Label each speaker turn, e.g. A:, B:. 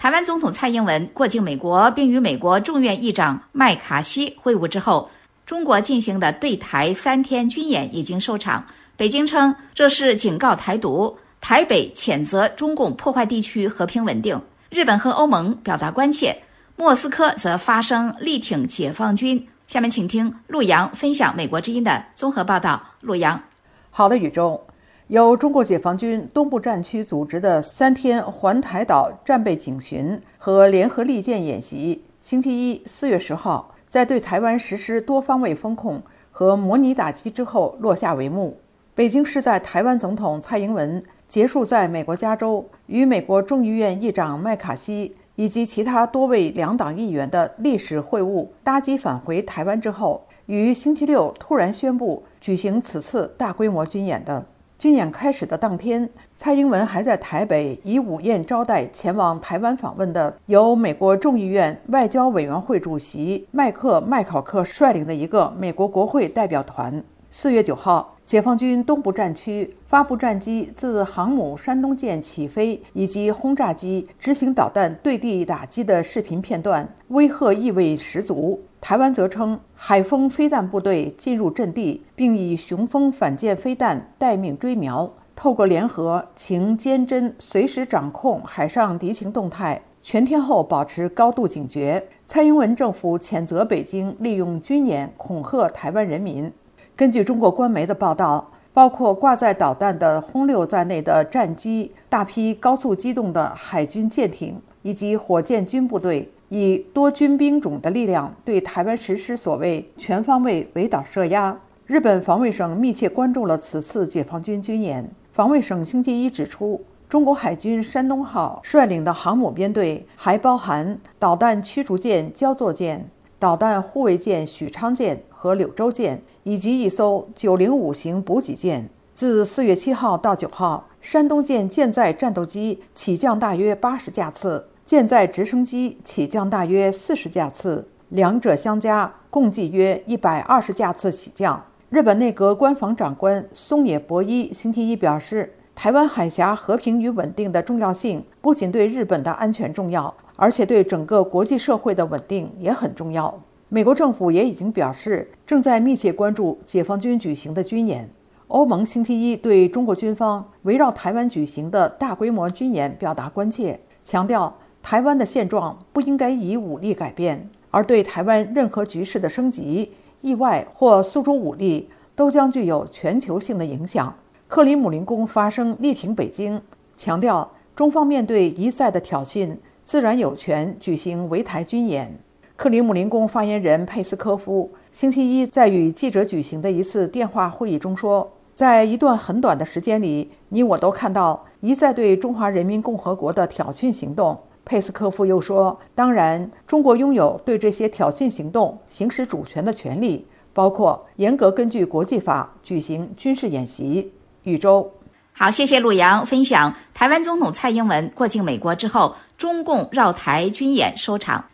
A: 台湾总统蔡英文过境美国，并与美国众院议长麦卡锡会晤之后，中国进行的对台三天军演已经收场。北京称这是警告台独，台北谴责中共破坏地区和平稳定。日本和欧盟表达关切，莫斯科则发声力挺解放军。下面请听陆洋分享美国之音的综合报道。陆洋，
B: 好的，宇宙。由中国解放军东部战区组织的三天环台岛战备警巡和联合利剑演习，星期一四月十号在对台湾实施多方位封控和模拟打击之后落下帷幕。北京市在台湾总统蔡英文结束在美国加州与美国众议院议长麦卡锡以及其他多位两党议员的历史会晤，搭机返回台湾之后，于星期六突然宣布举行此次大规模军演的。军演开始的当天，蔡英文还在台北以午宴招待前往台湾访问的由美国众议院外交委员会主席麦克麦考克率领的一个美国国会代表团。四月九号，解放军东部战区发布战机自航母山东舰起飞以及轰炸机执行导弹对地打击的视频片段，威吓意味十足。台湾则称，海风飞弹部队进入阵地，并以雄风反舰飞弹待命追瞄，透过联合情监侦，随时掌控海上敌情动态，全天候保持高度警觉。蔡英文政府谴责北京利用军演恐吓台湾人民。根据中国官媒的报道，包括挂载导弹的轰六在内的战机、大批高速机动的海军舰艇以及火箭军部队。以多军兵种的力量对台湾实施所谓全方位围岛设压。日本防卫省密切关注了此次解放军军演。防卫省星期一指出，中国海军山东号率领的航母编队还包含导弹驱逐舰焦作舰、导弹护卫舰许昌舰和柳州舰，以及一艘905型补给舰。自四月七号到九号，山东舰舰载战斗机起降大约八十架次。舰载直升机起降大约四十架次，两者相加共计约一百二十架次起降。日本内阁官房长官松野博一星期一表示，台湾海峡和平与稳定的重要性不仅对日本的安全重要，而且对整个国际社会的稳定也很重要。美国政府也已经表示，正在密切关注解放军举行的军演。欧盟星期一对中国军方围绕台湾举行的大规模军演表达关切，强调。台湾的现状不应该以武力改变，而对台湾任何局势的升级、意外或诉诸武力，都将具有全球性的影响。克里姆林宫发声力挺北京，强调中方面对一再的挑衅，自然有权举行围台军演。克里姆林宫发言人佩斯科夫星期一在与记者举行的一次电话会议中说，在一段很短的时间里，你我都看到一再对中华人民共和国的挑衅行动。佩斯科夫又说：“当然，中国拥有对这些挑衅行动行使主权的权利，包括严格根据国际法举行军事演习。”宇宙，
A: 好，谢谢陆洋分享。台湾总统蔡英文过境美国之后，中共绕台军演收场。